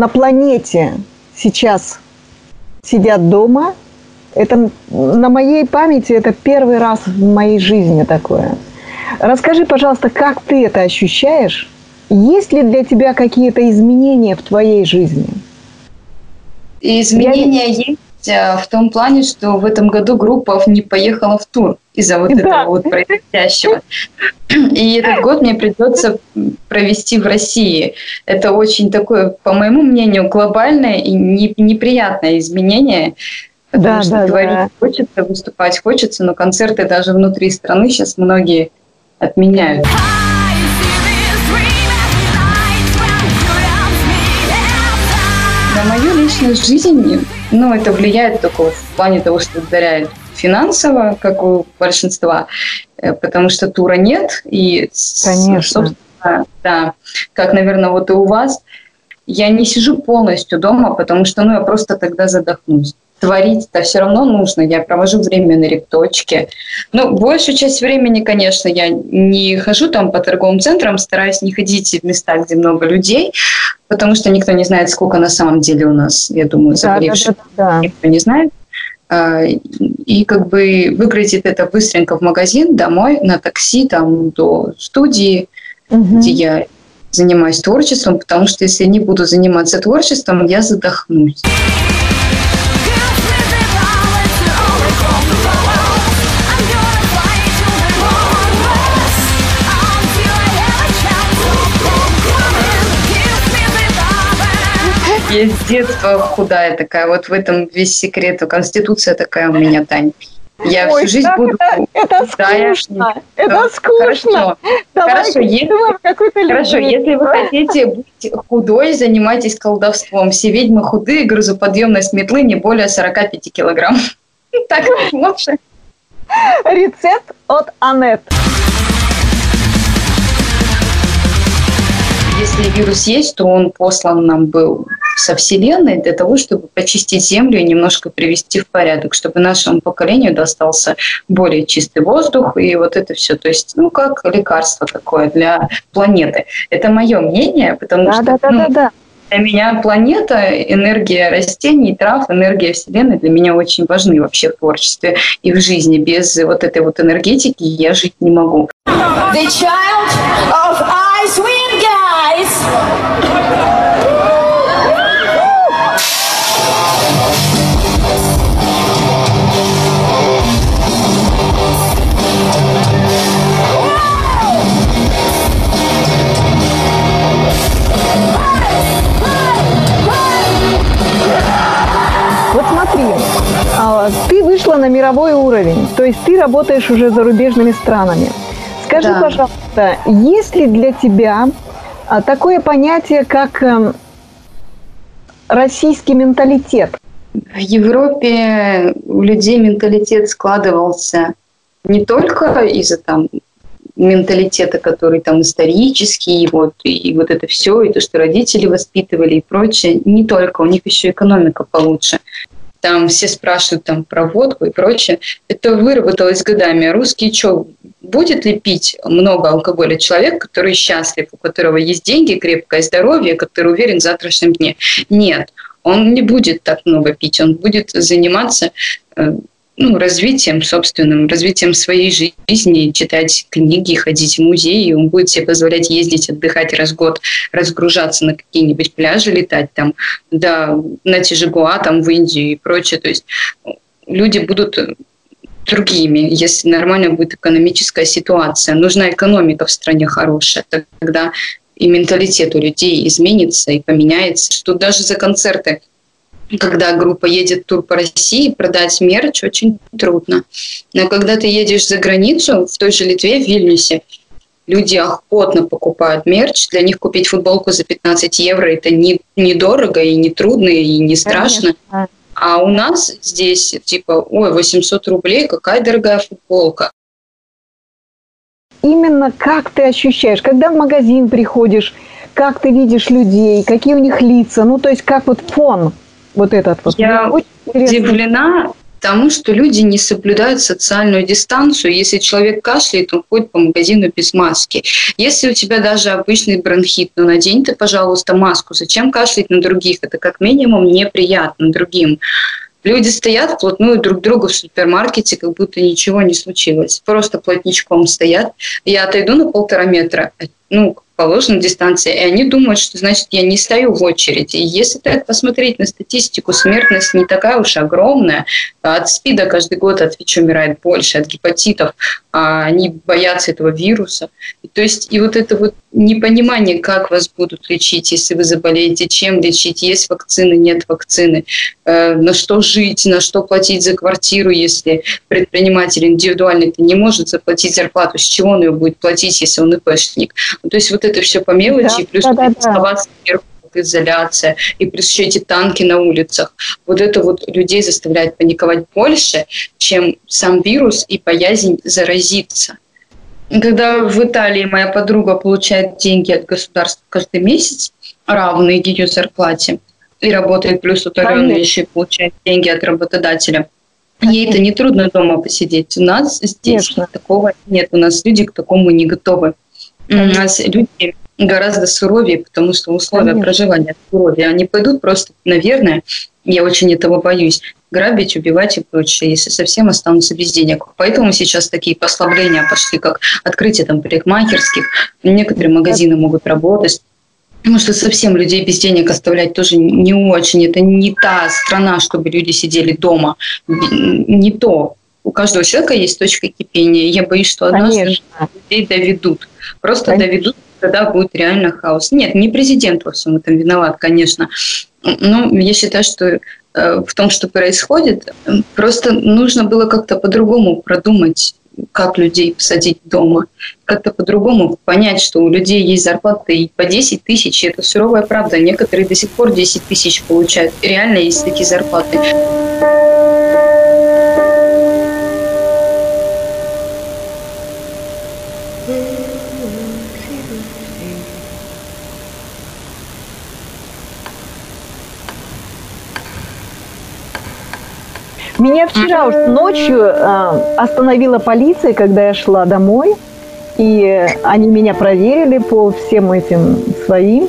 на планете сейчас сидят дома. Это на моей памяти это первый раз в моей жизни такое. Расскажи, пожалуйста, как ты это ощущаешь? Есть ли для тебя какие-то изменения в твоей жизни? изменения Я... есть в том плане, что в этом году группа не поехала в тур из-за вот да. этого вот происходящего. И этот год мне придется провести в России. Это очень такое, по моему мнению, глобальное и неприятное изменение. Потому да, что да, говорить да. хочется, выступать хочется, но концерты даже внутри страны сейчас многие отменяют. На мою личную жизнь, ну, это влияет только в плане того, что ударяет финансово, как у большинства, э, потому что тура нет. И, Конечно. собственно, да, как, наверное, вот и у вас, я не сижу полностью дома, потому что, ну, я просто тогда задохнусь творить-то все равно нужно. Я провожу время на репточке. Ну, большую часть времени, конечно, я не хожу там по торговым центрам, стараюсь не ходить в места, где много людей, потому что никто не знает, сколько на самом деле у нас, я думаю, заболевших. Да, да, да, да. Никто не знает. А, и как бы выглядит это быстренько в магазин, домой, на такси, там, до студии, угу. где я занимаюсь творчеством, потому что если я не буду заниматься творчеством, я задохнусь. Я с детства худая такая. Вот в этом весь секрет. Конституция такая у меня, Тань. Я Ой, всю жизнь буду... Это, это скучно. Это скучно. Хорошо, хорошо, если, хорошо если вы хотите быть худой, занимайтесь колдовством. Все ведьмы худые, грузоподъемность метлы не более 45 килограмм. Так лучше. Рецепт от Анет. Если вирус есть, то он послан нам был со Вселенной для того, чтобы почистить Землю и немножко привести в порядок, чтобы нашему поколению достался более чистый воздух и вот это все. То есть, ну, как лекарство такое для планеты. Это мое мнение, потому да, что... Да, да, ну, да, да. Для меня планета, энергия растений, трав, энергия Вселенной для меня очень важны вообще в творчестве и в жизни. Без вот этой вот энергетики я жить не могу. The child of Ice Wind Guys ты вышла на мировой уровень, то есть ты работаешь уже зарубежными странами. Скажи, да. пожалуйста, есть ли для тебя а, такое понятие, как эм, российский менталитет? В Европе у людей менталитет складывался не только из-за там менталитета, который там исторический, вот, и вот это все, и то, что родители воспитывали и прочее, не только, у них еще экономика получше там все спрашивают там про водку и прочее. Это выработалось годами. Русский что, будет ли пить много алкоголя человек, который счастлив, у которого есть деньги, крепкое здоровье, который уверен в завтрашнем дне? Нет, он не будет так много пить, он будет заниматься э, ну, развитием собственным, развитием своей жизни, читать книги, ходить в музеи. Он будет себе позволять ездить, отдыхать раз в год, разгружаться на какие-нибудь пляжи, летать там, да, на Тижигуа, там, в Индию и прочее. То есть люди будут другими, если нормально будет экономическая ситуация. Нужна экономика в стране хорошая, тогда и менталитет у людей изменится и поменяется, что даже за концерты когда группа едет в тур по России, продать мерч очень трудно. Но когда ты едешь за границу, в той же Литве, в Вильнюсе, люди охотно покупают мерч. Для них купить футболку за 15 евро – это не, недорого и не трудно, и не страшно. Конечно. А у нас здесь типа, ой, 800 рублей, какая дорогая футболка. Именно как ты ощущаешь, когда в магазин приходишь, как ты видишь людей, какие у них лица, ну то есть как вот фон – вот этот вот. Я удивлена, тому, что люди не соблюдают социальную дистанцию. Если человек кашляет, он ходит по магазину без маски. Если у тебя даже обычный бронхит, ну надень ты, пожалуйста, маску. Зачем кашлять на других? Это как минимум неприятно другим. Люди стоят вплотную друг к другу в супермаркете, как будто ничего не случилось. Просто плотничком стоят. Я отойду на полтора метра, ну, положенной дистанции, и они думают, что, значит, я не стою в очереди. И если так посмотреть на статистику, смертность не такая уж огромная. От СПИДа каждый год от ВИЧ умирает больше, от гепатитов. А они боятся этого вируса. И, то есть, и вот это вот непонимание, как вас будут лечить, если вы заболеете, чем лечить, есть вакцины, нет вакцины, э, на что жить, на что платить за квартиру, если предприниматель индивидуальный не может заплатить зарплату, с чего он ее будет платить, если он ИПшник. Ну, то есть вот это все по мелочи, да, плюс да, да, оставаться да. изоляция, и плюс еще эти танки на улицах. Вот это вот людей заставляет паниковать больше, чем сам вирус и боязнь заразиться. Когда в Италии моя подруга получает деньги от государства каждый месяц, равные ее зарплате, и работает плюс удаленно еще и получает деньги от работодателя, Ей это не трудно дома посидеть. У нас здесь Конечно. такого нет. У нас люди к такому не готовы. У нас люди гораздо суровее, потому что условия Конечно. проживания суровее. Они пойдут просто, наверное, я очень этого боюсь, грабить, убивать и прочее, если совсем останутся без денег. Поэтому сейчас такие послабления пошли, как открытие там парикмахерских, некоторые магазины могут работать, Потому что совсем людей без денег оставлять тоже не очень. Это не та страна, чтобы люди сидели дома. Не то. У каждого человека есть точка кипения. Я боюсь, что однажды Конечно. людей доведут. Просто Конечно. доведут, тогда будет реально хаос. Нет, не президент во всем этом виноват, конечно. Но я считаю, что Э, в том, что происходит. Просто нужно было как-то по-другому продумать, как людей посадить дома, как-то по-другому понять, что у людей есть зарплаты и по 10 тысяч, это суровая правда. Некоторые до сих пор 10 тысяч получают. Реально есть такие зарплаты. Меня вчера уж ночью э, остановила полиция, когда я шла домой. И они меня проверили по всем этим своим,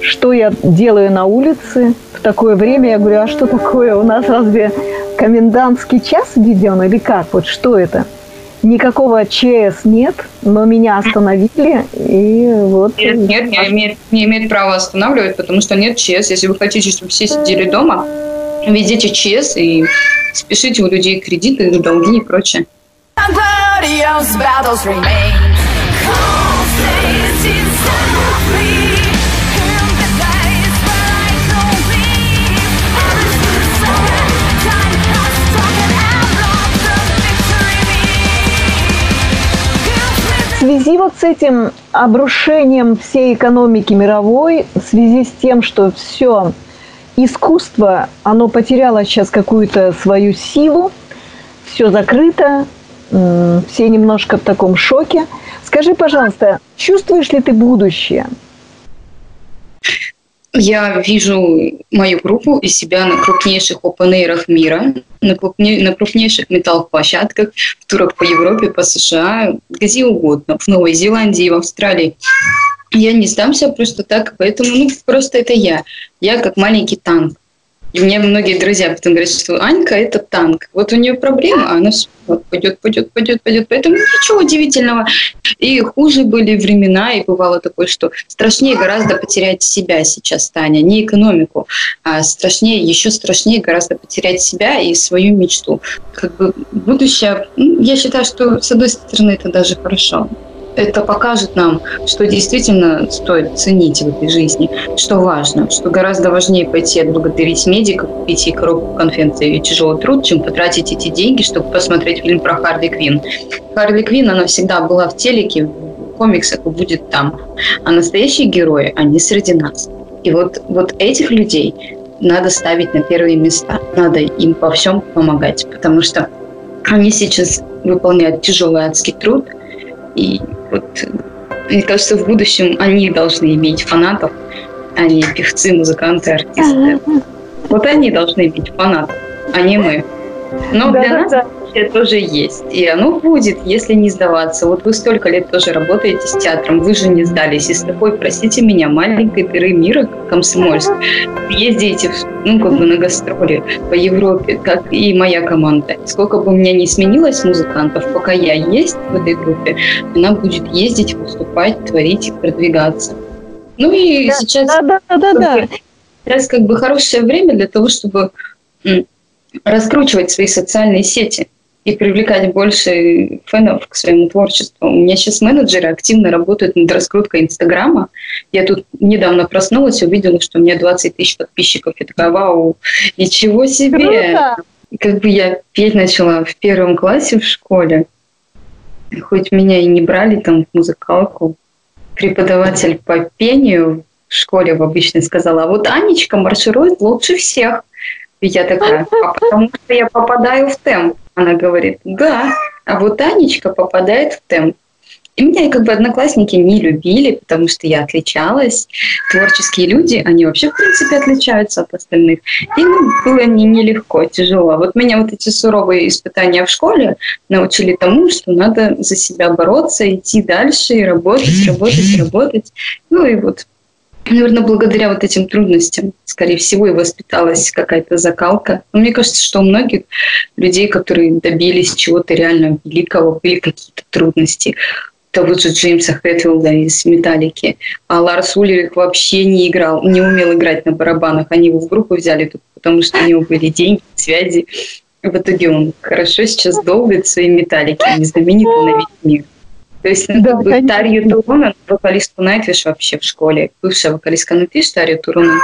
что я делаю на улице в такое время. Я говорю, а что такое? У нас разве комендантский час введен или как? Вот что это? Никакого ЧС нет, но меня остановили, и вот... Нет, нет, не имеет, не имеет права останавливать, потому что нет ЧС. Если вы хотите, чтобы все сидели дома, Везите ЧС и спешите у людей кредиты, долги и прочее. В связи вот с этим обрушением всей экономики мировой, в связи с тем, что все искусство, оно потеряло сейчас какую-то свою силу, все закрыто, все немножко в таком шоке. Скажи, пожалуйста, чувствуешь ли ты будущее? Я вижу мою группу и себя на крупнейших опенейрах мира, на, на крупнейших металл-площадках, в турах по Европе, по США, где угодно, в Новой Зеландии, в Австралии. Я не сдамся просто так, поэтому, ну, просто это я. Я как маленький танк. И мне многие друзья потом говорят, что Анька – это танк. Вот у нее проблема, а она вот, пойдет, пойдет, пойдет, пойдет. Поэтому ничего удивительного. И хуже были времена, и бывало такое, что страшнее гораздо потерять себя сейчас, Таня, не экономику, а страшнее, еще страшнее гораздо потерять себя и свою мечту. Как бы будущее, ну, я считаю, что с одной стороны это даже хорошо это покажет нам, что действительно стоит ценить в этой жизни, что важно, что гораздо важнее пойти отблагодарить медика, купить ей коробку конфет и тяжелый труд, чем потратить эти деньги, чтобы посмотреть фильм про Харли Квин. Харли Квин, она всегда была в телеке, в комиксах и будет там. А настоящие герои, они среди нас. И вот, вот этих людей надо ставить на первые места, надо им во всем помогать, потому что они сейчас выполняют тяжелый адский труд, и вот, мне кажется, в будущем они должны иметь фанатов, а не певцы, музыканты, артисты. Вот они должны иметь фанатов, а не мы. Но да, для да, нас да. Тоже есть. И оно будет, если не сдаваться. Вот вы столько лет тоже работаете с театром, вы же не сдались. И с такой, простите меня, маленькой дыры мира, как Комсомольск, ездите, ну, как бы на гастроли по Европе, как и моя команда. Сколько бы у меня не сменилось музыкантов, пока я есть в этой группе, она будет ездить, выступать, творить продвигаться. Ну и да, сейчас... Да, да, да, да. Сейчас как бы хорошее время для того, чтобы раскручивать свои социальные сети и привлекать больше фенов к своему творчеству. У меня сейчас менеджеры активно работают над раскруткой Инстаграма. Я тут недавно проснулась, увидела, что у меня 20 тысяч подписчиков. Я такая, вау, ничего себе! Круто! Как бы я петь начала в первом классе в школе. Хоть меня и не брали там в музыкалку. Преподаватель по пению в школе в обычной сказала, а вот Анечка марширует лучше всех. И я такая, а потому что я попадаю в темп. Она говорит, да, а вот Анечка попадает в темп. И меня как бы одноклассники не любили, потому что я отличалась. Творческие люди, они вообще, в принципе, отличаются от остальных. И ну, было не, нелегко, тяжело. Вот меня вот эти суровые испытания в школе научили тому, что надо за себя бороться, идти дальше и работать, работать, работать. Ну и вот Наверное, благодаря вот этим трудностям, скорее всего, и воспиталась какая-то закалка. Но мне кажется, что у многих людей, которые добились чего-то реально великого, были какие-то трудности. Того же Джеймса Хэтфилда из «Металлики». А Ларс Уллерих вообще не играл, не умел играть на барабанах. Они его в группу взяли, потому что у него были деньги, связи. В итоге он хорошо сейчас долбит свои «Металлики», не знаменитый на весь мир. То есть, да, как бы Тарью Турунен, вокалистку Найтвиш вообще в школе, бывшая вокалистка Найтвиш, Тарью Турунен,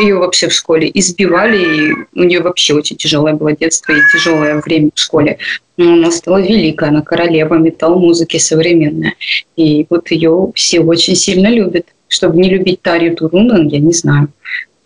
ее вообще в школе избивали, и у нее вообще очень тяжелое было детство и тяжелое время в школе. Но она стала великая, она королева металл-музыки современная. И вот ее все очень сильно любят. Чтобы не любить Тарью Турунен, я не знаю.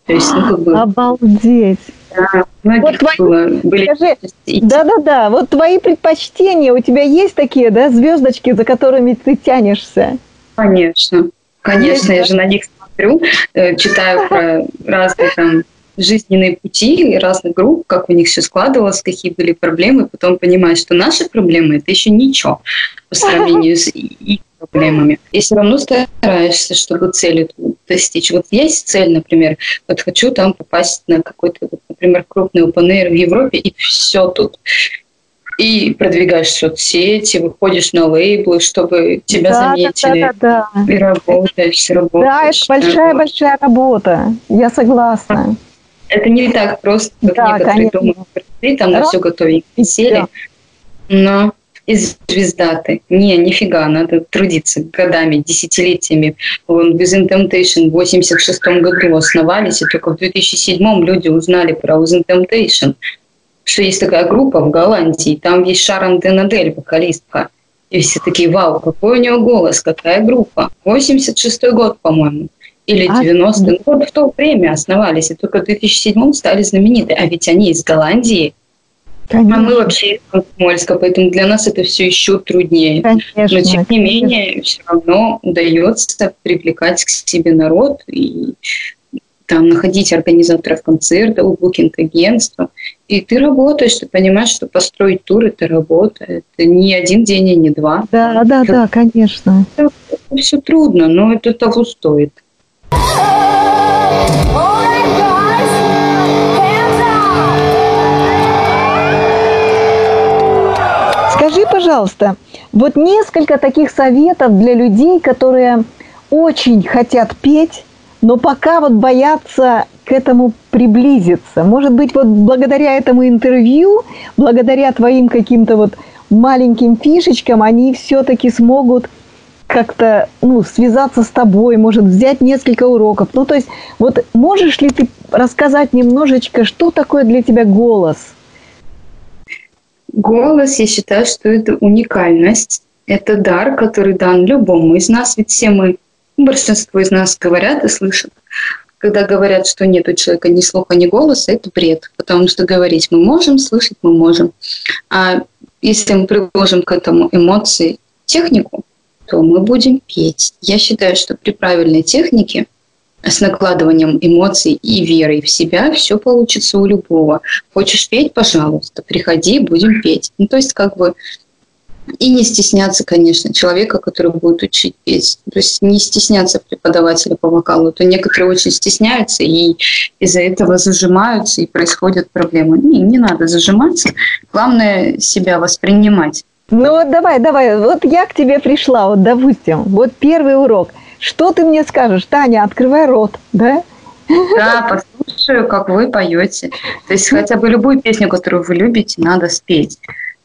То есть, ну, как бы... Обалдеть! Да, вот твои, было, были... Скажи, да-да-да, вот твои предпочтения, у тебя есть такие, да, звездочки, за которыми ты тянешься? Конечно, конечно, есть, я да? же на них смотрю, э, читаю про разные там жизненные пути разных групп, как у них все складывалось, какие были проблемы, потом понимаешь, что наши проблемы – это еще ничего по сравнению с их проблемами. И все равно стараешься, чтобы цель достичь. Вот есть цель, например, вот хочу там попасть на какой-то, вот, например, крупный open в Европе, и все тут и продвигаешь соцсети, выходишь на лейблы, чтобы тебя да, заметили. Да, да, да. И работаешь, работаешь. Да, это большая-большая работа. Я согласна. Это не так просто, как да, некоторые конечно. думают. Ты там на все готовенько сели. Но из звездаты. Не, нифига, надо трудиться годами, десятилетиями. Вон, Within Temptation в 86 году основались, и только в 2007 люди узнали про Within Temptation, что есть такая группа в Голландии, там есть Шарон Денадель, вокалистка. И все такие, вау, какой у него голос, какая группа. 86 год, по-моему или 90-й. А, вот в то время основались, и только в 2007 стали знамениты. А ведь они из Голландии. Конечно. А мы вообще из Комсомольска, поэтому для нас это все еще труднее. Конечно, Но тем не менее, все равно удается привлекать к себе народ и там находить организаторов концертов, букинг-агентства. И ты работаешь, ты понимаешь, что построить тур – это работа. Это не один день и не два. Да, да, это, да, конечно. Это, это все трудно, но это того стоит. Пожалуйста, вот несколько таких советов для людей, которые очень хотят петь, но пока вот боятся к этому приблизиться. Может быть, вот благодаря этому интервью, благодаря твоим каким-то вот маленьким фишечкам, они все-таки смогут как-то ну, связаться с тобой, может взять несколько уроков. Ну, то есть, вот можешь ли ты рассказать немножечко, что такое для тебя голос? Голос, я считаю, что это уникальность, это дар, который дан любому из нас, ведь все мы, большинство из нас говорят и слышат. Когда говорят, что нет у человека ни слуха, ни голоса, это бред, потому что говорить мы можем, слышать мы можем. А если мы приложим к этому эмоции, технику, то мы будем петь. Я считаю, что при правильной технике с накладыванием эмоций и верой в себя все получится у любого. Хочешь петь, пожалуйста, приходи, будем петь. Ну, то есть как бы и не стесняться, конечно, человека, который будет учить петь. То есть не стесняться преподавателя по вокалу. То некоторые очень стесняются и из-за этого зажимаются, и происходят проблемы. Не, не надо зажиматься. Главное себя воспринимать. Ну вот давай, давай, вот я к тебе пришла, вот допустим, вот первый урок – что ты мне скажешь? Таня, открывай рот, да? Да, послушаю, как вы поете. То есть хотя бы любую песню, которую вы любите, надо спеть.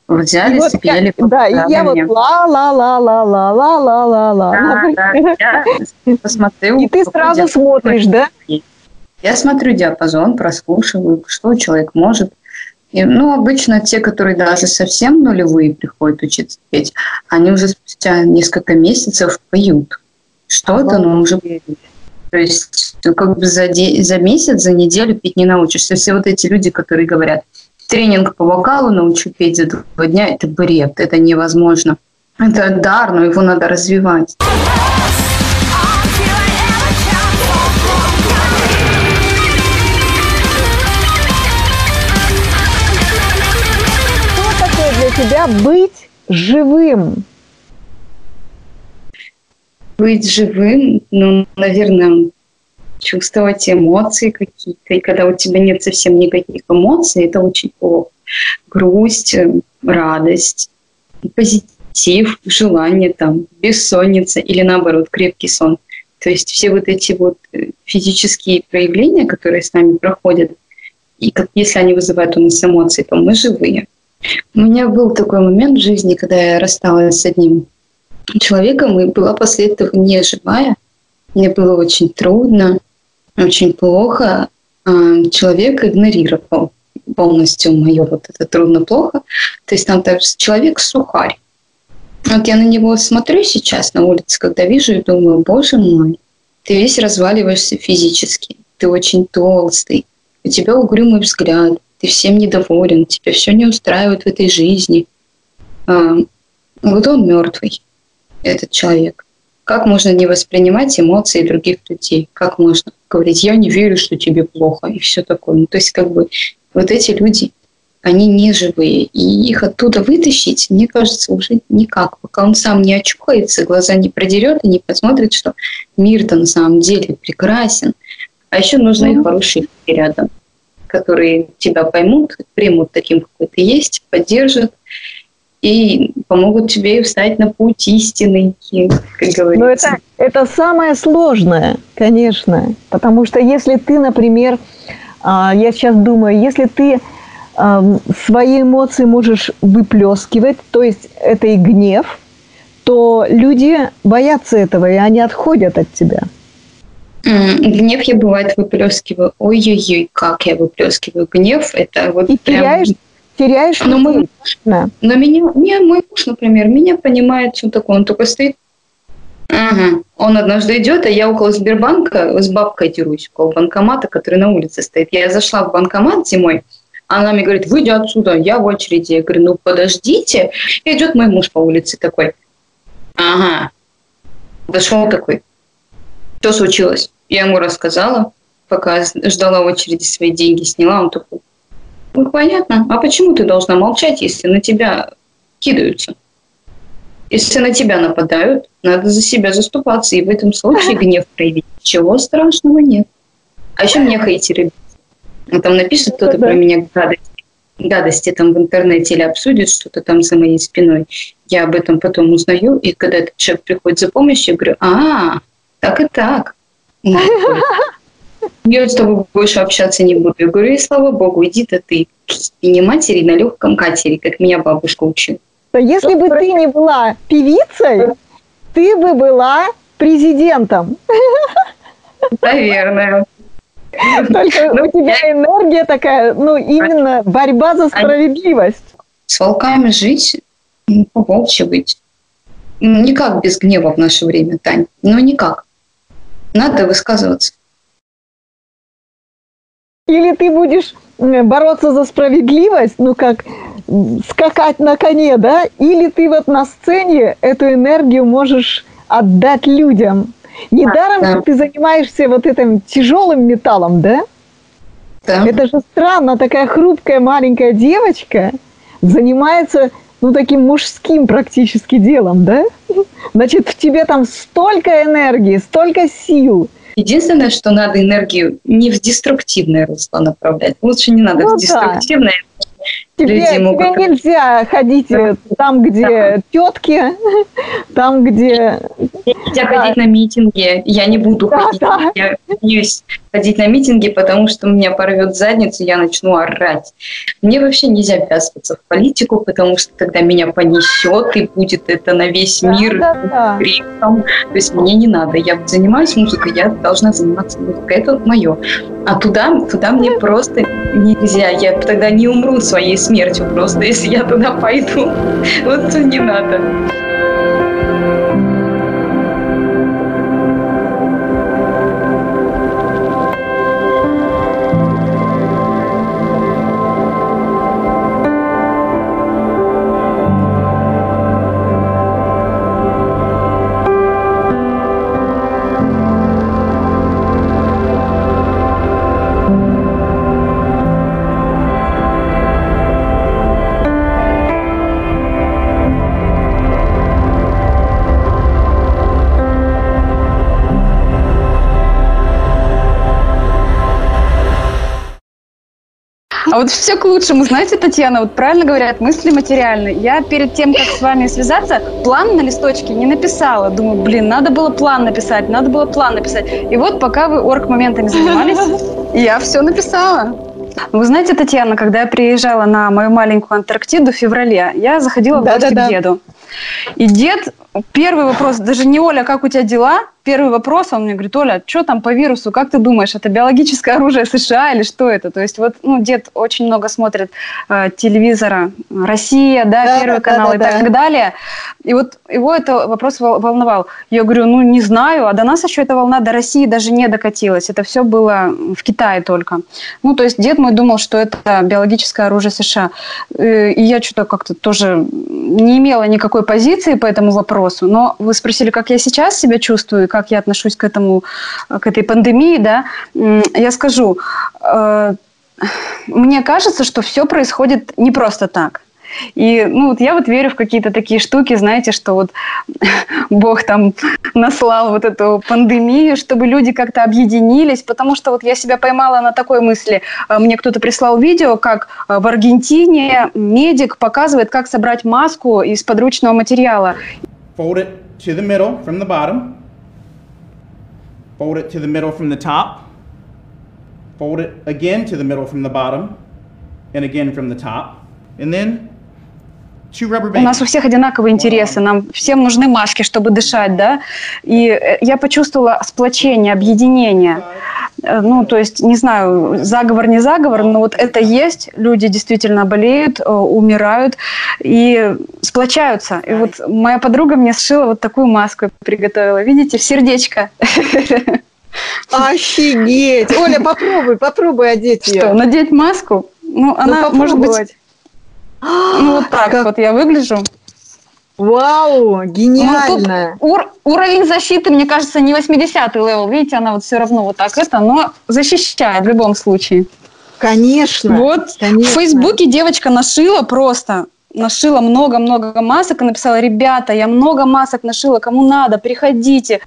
Взяли, вот спели. Я, да, и я вот ла ла ла ла ла ла ла ла ла. Да, да, я посмотрю. И ты сразу смотришь, да? Я смотрю диапазон, прослушиваю, что человек может. И, ну, обычно те, которые даже совсем нулевые приходят учиться петь, они уже спустя несколько месяцев поют что-то, но уже то есть как бы за, де- за месяц, за неделю петь не научишься. Все вот эти люди, которые говорят, тренинг по вокалу научу петь за два дня, это бред, это невозможно. Это дар, но его надо развивать. Что такое для тебя быть живым? Быть живым, ну, наверное, чувствовать эмоции какие-то. И когда у тебя нет совсем никаких эмоций, это очень плохо. Грусть, радость, позитив, желание, там, бессонница или наоборот крепкий сон. То есть все вот эти вот э, физические проявления, которые с нами проходят, и как, если они вызывают у нас эмоции, то мы живые. У меня был такой момент в жизни, когда я рассталась с одним человеком и была после этого не живая. Мне было очень трудно, очень плохо. А, человек игнорировал полностью мое вот это трудно-плохо. То есть там так, человек сухарь. Вот я на него смотрю сейчас на улице, когда вижу и думаю, боже мой, ты весь разваливаешься физически, ты очень толстый, у тебя угрюмый взгляд, ты всем недоволен, тебя все не устраивает в этой жизни. А, вот он мертвый этот человек? Как можно не воспринимать эмоции других людей? Как можно говорить, я не верю, что тебе плохо, и все такое. Ну, то есть, как бы, вот эти люди, они не живые, и их оттуда вытащить, мне кажется, уже никак. Пока он сам не очухается, глаза не продерет и не посмотрит, что мир-то на самом деле прекрасен. А еще нужны mm-hmm. хорошие люди рядом, которые тебя поймут, примут таким, какой ты есть, поддержат и помогут тебе встать на путь истины, как говорится. Но это, это самое сложное, конечно, потому что если ты, например, а, я сейчас думаю, если ты свои эмоции можешь выплескивать, то есть это и гнев, то люди боятся этого, и они отходят от тебя. Гнев я бывает выплескиваю. Ой-ой-ой, как я выплескиваю гнев. Это вот и прям... теряешь теряешь но мы, да. Но меня, не, мой муж, например, меня понимает, что такое, он только стоит. Ага. Он однажды идет, а я около Сбербанка с бабкой дерусь, около банкомата, который на улице стоит. Я зашла в банкомат зимой, она мне говорит, выйди отсюда, я в очереди. Я говорю, ну подождите. И идет мой муж по улице такой. Ага. Дошел такой. Что случилось? Я ему рассказала, пока ждала в очереди свои деньги, сняла. Он такой, ну, понятно. А почему ты должна молчать, если на тебя кидаются? Если на тебя нападают, надо за себя заступаться и в этом случае гнев проявить. Чего страшного нет. А еще мне хейтеры. Там напишет кто-то про меня гадости, гадости там в интернете или обсудит что-то там за моей спиной. Я об этом потом узнаю, и когда этот человек приходит за помощью, я говорю, а, так и так. Я с тобой больше общаться не буду. Я говорю, и слава богу, иди-то ты не матери на легком катере, как меня бабушка учила. Если Что бы ты не была певицей, ты бы была президентом. Наверное. Только ну, у тебя я... энергия такая, ну, именно борьба за справедливость. С волками жить, ну, быть. Ну, никак без гнева в наше время, Тань. Ну, никак. Надо высказываться. Или ты будешь бороться за справедливость, ну как скакать на коне, да, или ты вот на сцене эту энергию можешь отдать людям. Недаром да. ты занимаешься вот этим тяжелым металлом, да? Да. Это же странно, такая хрупкая маленькая девочка занимается ну, таким мужским практически делом, да? Значит, в тебе там столько энергии, столько сил. Единственное, что надо энергию не в деструктивное русло направлять. Лучше не надо ну, в деструктивное, да. Тебе, тебе нельзя ходить э, там, где тетки, там, где... Нельзя да. ходить на митинги. Я не буду да, ходить. Да. Я боюсь ходить на митинги, потому что меня порвет задницу, я начну орать. Мне вообще нельзя ввязываться в политику, потому что тогда меня понесет, и будет это на весь да, мир да, да. криком. То есть мне не надо. Я занимаюсь музыкой, я должна заниматься музыкой. Это мое. А туда, туда мне просто нельзя. Я тогда не умру своей смертью просто, если я туда пойду. Вот не надо. А вот все к лучшему. Знаете, Татьяна, вот правильно говорят, мысли материальны. Я перед тем, как с вами связаться, план на листочке не написала. Думаю, блин, надо было план написать, надо было план написать. И вот пока вы орг-моментами занимались, я все написала. Вы знаете, Татьяна, когда я приезжала на мою маленькую Антарктиду в феврале, я заходила в гости к деду. И дед, первый вопрос, даже не Оля, как у тебя дела? Первый вопрос, он мне говорит, Оля, что там по вирусу, как ты думаешь, это биологическое оружие США или что это? То есть вот, ну, дед очень много смотрит э, телевизора, Россия, да, да Первый да, канал да, и да. так далее. И вот его это вопрос волновал. Я говорю, ну, не знаю, а до нас еще эта волна до России даже не докатилась. Это все было в Китае только. Ну, то есть дед мой думал, что это биологическое оружие США. Э, и я что-то как-то тоже не имела никакой позиции по этому вопросу. Но вы спросили, как я сейчас себя чувствую, как я отношусь к этому, к этой пандемии, да, я скажу, э, мне кажется, что все происходит не просто так. И ну, вот я вот верю в какие-то такие штуки, знаете, что вот Бог там наслал вот эту пандемию, чтобы люди как-то объединились, потому что вот я себя поймала на такой мысли. Э, мне кто-то прислал видео, как э, в Аргентине медик показывает, как собрать маску из подручного материала. Fold it to the middle from the bottom. Fold it to the middle from the top, fold it again to the middle from the bottom, and again from the top, and then У нас у всех одинаковые интересы, нам всем нужны маски, чтобы дышать, да, и э, я почувствовала сплочение, объединение. Э, ну, то есть, не знаю, заговор, не заговор, но вот это есть, люди действительно болеют, э, умирают и сплочаются. И вот моя подруга мне сшила вот такую маску, приготовила, видите, в сердечко. Офигеть! Оля, попробуй, попробуй одеть ее. Что, надеть маску? Ну, ну она, может быть... Ну, вот так как... вот я выгляжу. Вау, гениально. Ну, ур- уровень защиты, мне кажется, не 80-й level. Видите, она вот все равно вот так это, но защищает в любом случае. Конечно. Вот конечно. в Фейсбуке девочка нашила просто нашила много-много масок и написала, ребята, я много масок нашила, кому надо, приходите.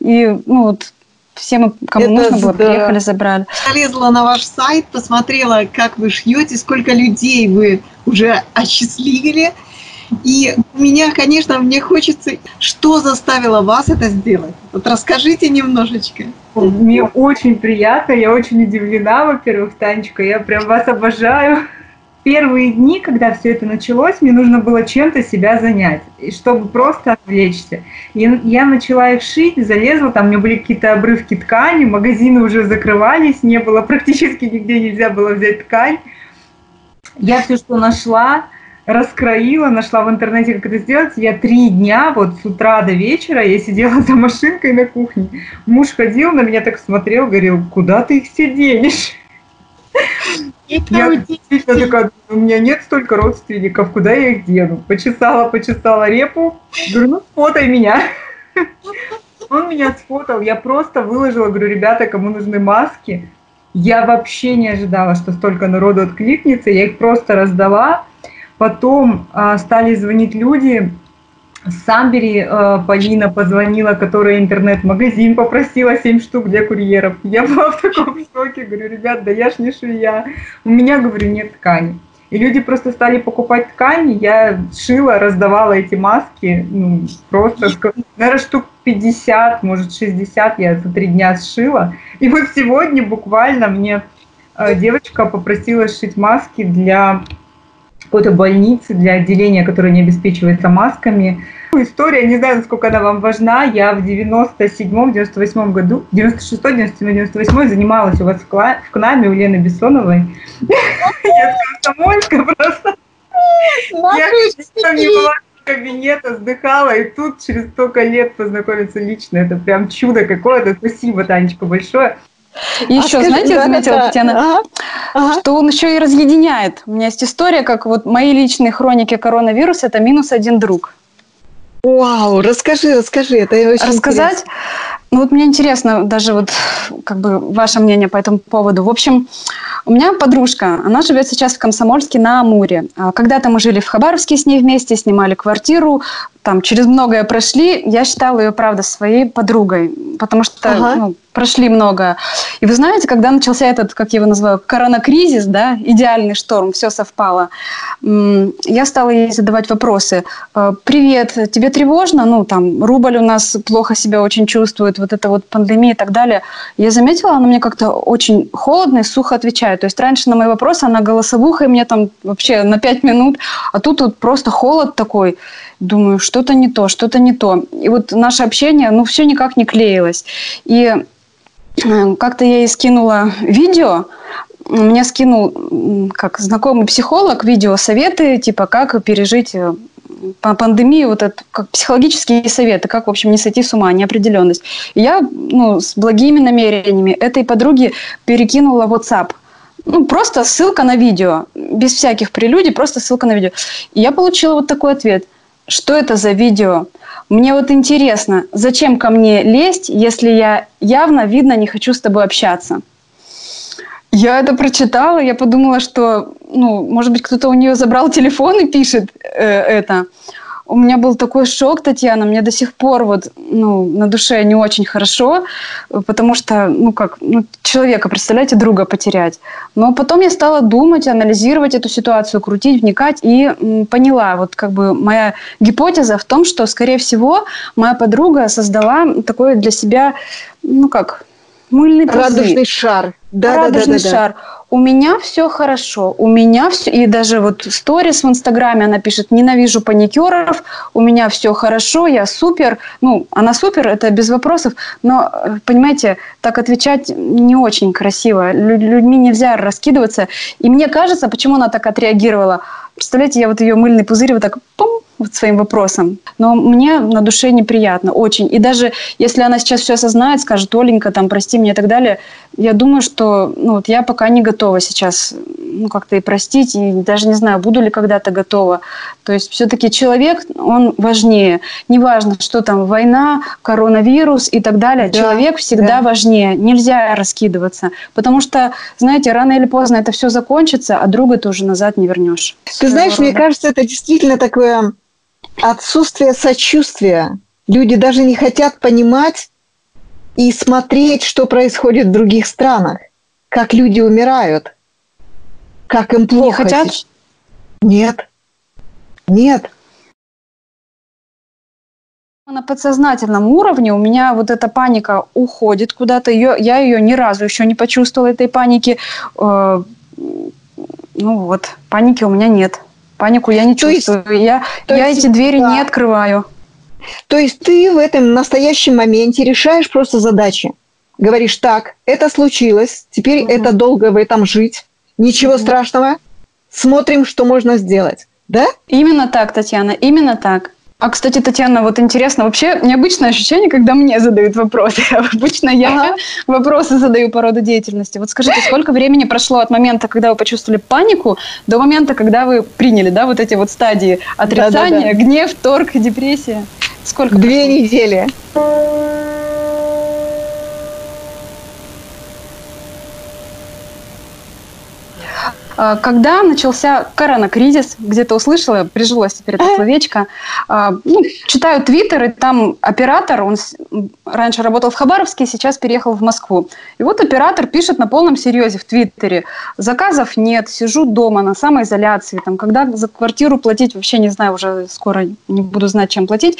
И ну, вот все мы, кому Это нужно было, здорово. приехали, забрали. Залезла на ваш сайт, посмотрела, как вы шьете, сколько людей вы уже осчастливили. И у меня, конечно, мне хочется, что заставило вас это сделать? Вот расскажите немножечко. Мне очень приятно, я очень удивлена, во-первых, Танечка, я прям вас обожаю первые дни, когда все это началось, мне нужно было чем-то себя занять, чтобы просто отвлечься. И я начала их шить, залезла, там у меня были какие-то обрывки ткани, магазины уже закрывались, не было практически нигде нельзя было взять ткань. Я все, что нашла, раскроила, нашла в интернете, как это сделать. Я три дня, вот с утра до вечера, я сидела за машинкой на кухне. Муж ходил на меня так смотрел, говорил, куда ты их все денешь? Я действительно такая, у меня нет столько родственников, куда я их дену? Почесала, почесала репу, говорю, ну, фотай меня. Он меня сфотал, я просто выложила, говорю, ребята, кому нужны маски. Я вообще не ожидала, что столько народу откликнется, я их просто раздала. Потом а, стали звонить люди, Самбери э, Полина позвонила, которая интернет-магазин попросила 7 штук для курьеров. Я была в таком шоке, говорю, ребят, да я ж не швея. У меня, говорю, нет ткани. И люди просто стали покупать ткани, я шила, раздавала эти маски, ну, просто, наверное, штук 50, может 60 я за три дня сшила. И вот сегодня буквально мне э, девочка попросила сшить маски для какой-то больницы, для отделения, которое не обеспечивается масками. История, не знаю, насколько она вам важна. Я в 97-м, 98-м году, 96-й, 97-й занималась у вас в КНАМе у Лены Бессоновой. Я комсомольская просто. Я не была кабинета, вздыхала, и тут через столько лет познакомиться лично. Это прям чудо какое-то. Спасибо, Танечка, большое. И а еще, скажи, знаете, я заметила, да, Татьяна, ага, ага. что он еще и разъединяет. У меня есть история, как вот мои личные хроники коронавируса – это минус один друг. Вау, расскажи, расскажи, это очень Рассказать? Интересно. Ну вот мне интересно даже вот как бы ваше мнение по этому поводу. В общем, у меня подружка, она живет сейчас в Комсомольске на Амуре. А когда-то мы жили в Хабаровске с ней вместе, снимали квартиру, там через многое прошли. Я считала ее, правда, своей подругой, потому что ага. ну, прошли много. И вы знаете, когда начался этот, как я его называю, коронакризис, да, идеальный шторм, все совпало, я стала ей задавать вопросы. «Э, Привет, тебе тревожно? Ну, там, рубль у нас плохо себя очень чувствует, вот это вот пандемия и так далее. Я заметила, она мне как-то очень холодно и сухо отвечает. То есть раньше на мои вопросы она голосовухой мне там вообще на пять минут, а тут вот просто холод такой. Думаю, что-то не то, что-то не то. И вот наше общение, ну, все никак не клеилось. И Э, как-то я ей скинула видео, мне скинул как знакомый психолог видео советы, типа как пережить э, по пандемии вот это как психологические советы, как, в общем, не сойти с ума, неопределенность. Я ну, с благими намерениями этой подруге перекинула WhatsApp. Ну, просто ссылка на видео, без всяких прелюдий, просто ссылка на видео. И я получила вот такой ответ. Что это за видео? Мне вот интересно, зачем ко мне лезть, если я явно, видно, не хочу с тобой общаться? Я это прочитала, я подумала, что, ну, может быть, кто-то у нее забрал телефон и пишет э, это у меня был такой шок, Татьяна, мне до сих пор вот, ну, на душе не очень хорошо, потому что, ну, как, ну, человека, представляете, друга потерять. Но потом я стала думать, анализировать эту ситуацию, крутить, вникать и м, поняла, вот как бы моя гипотеза в том, что, скорее всего, моя подруга создала такой для себя, ну, как, мыльный пузырь. Радужный шар. Да, Радужный да, да, да, шар. У меня все хорошо, у меня все, и даже вот сторис в Инстаграме она пишет, ненавижу паникеров, у меня все хорошо, я супер. Ну, она супер, это без вопросов, но, понимаете, так отвечать не очень красиво. Людьми нельзя раскидываться. И мне кажется, почему она так отреагировала, представляете, я вот ее мыльный пузырь вот так пум, вот своим вопросом. Но мне на душе неприятно, очень. И даже если она сейчас все осознает, скажет, Оленька, там, прости меня и так далее, я думаю, что ну, вот я пока не готова сейчас ну, как-то и простить, и даже не знаю, буду ли когда-то готова. То есть все-таки человек, он важнее. Неважно, что там, война, коронавирус и так далее. Да, человек всегда да. важнее. Нельзя раскидываться. Потому что, знаете, рано или поздно это все закончится, а друга ты уже назад не вернешь. Ты знаешь, мне кажется, это действительно такое отсутствие сочувствия. Люди даже не хотят понимать и смотреть, что происходит в других странах, как люди умирают, как им плохо. Не хотят? Нет. Нет. На подсознательном уровне у меня вот эта паника уходит куда-то. Ее, я ее ни разу еще не почувствовала, этой паники. Э, ну вот, паники у меня нет. Панику я не то чувствую. Есть, я я есть, эти двери да. не открываю. То есть ты в этом настоящем моменте решаешь просто задачи. Говоришь, так, это случилось, теперь угу. это долго в этом жить, ничего угу. страшного, смотрим, что можно сделать. Да? Именно так, Татьяна, именно так. А, кстати, Татьяна, вот интересно, вообще необычное ощущение, когда мне задают вопросы. Обычно я вопросы задаю по роду деятельности. Вот скажите, сколько времени прошло от момента, когда вы почувствовали панику, до момента, когда вы приняли, да, вот эти вот стадии отрицания, да, да, да. гнев, торг, депрессия? Сколько? Две прошло? недели. Когда начался коронакризис, где-то услышала, прижилось теперь это словечко, а, ну, читаю твиттер, и там оператор, он раньше работал в Хабаровске, сейчас переехал в Москву. И вот оператор пишет на полном серьезе в твиттере, заказов нет, сижу дома на самоизоляции, там, когда за квартиру платить, вообще не знаю, уже скоро не буду знать, чем платить.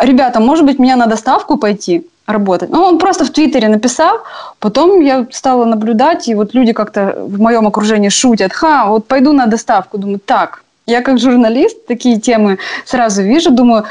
Ребята, может быть, мне на доставку пойти? Работать. Ну, он просто в Твиттере написал, потом я стала наблюдать, и вот люди как-то в моем окружении шутят, ха, вот пойду на доставку, думаю, так, я как журналист такие темы сразу вижу, думаю,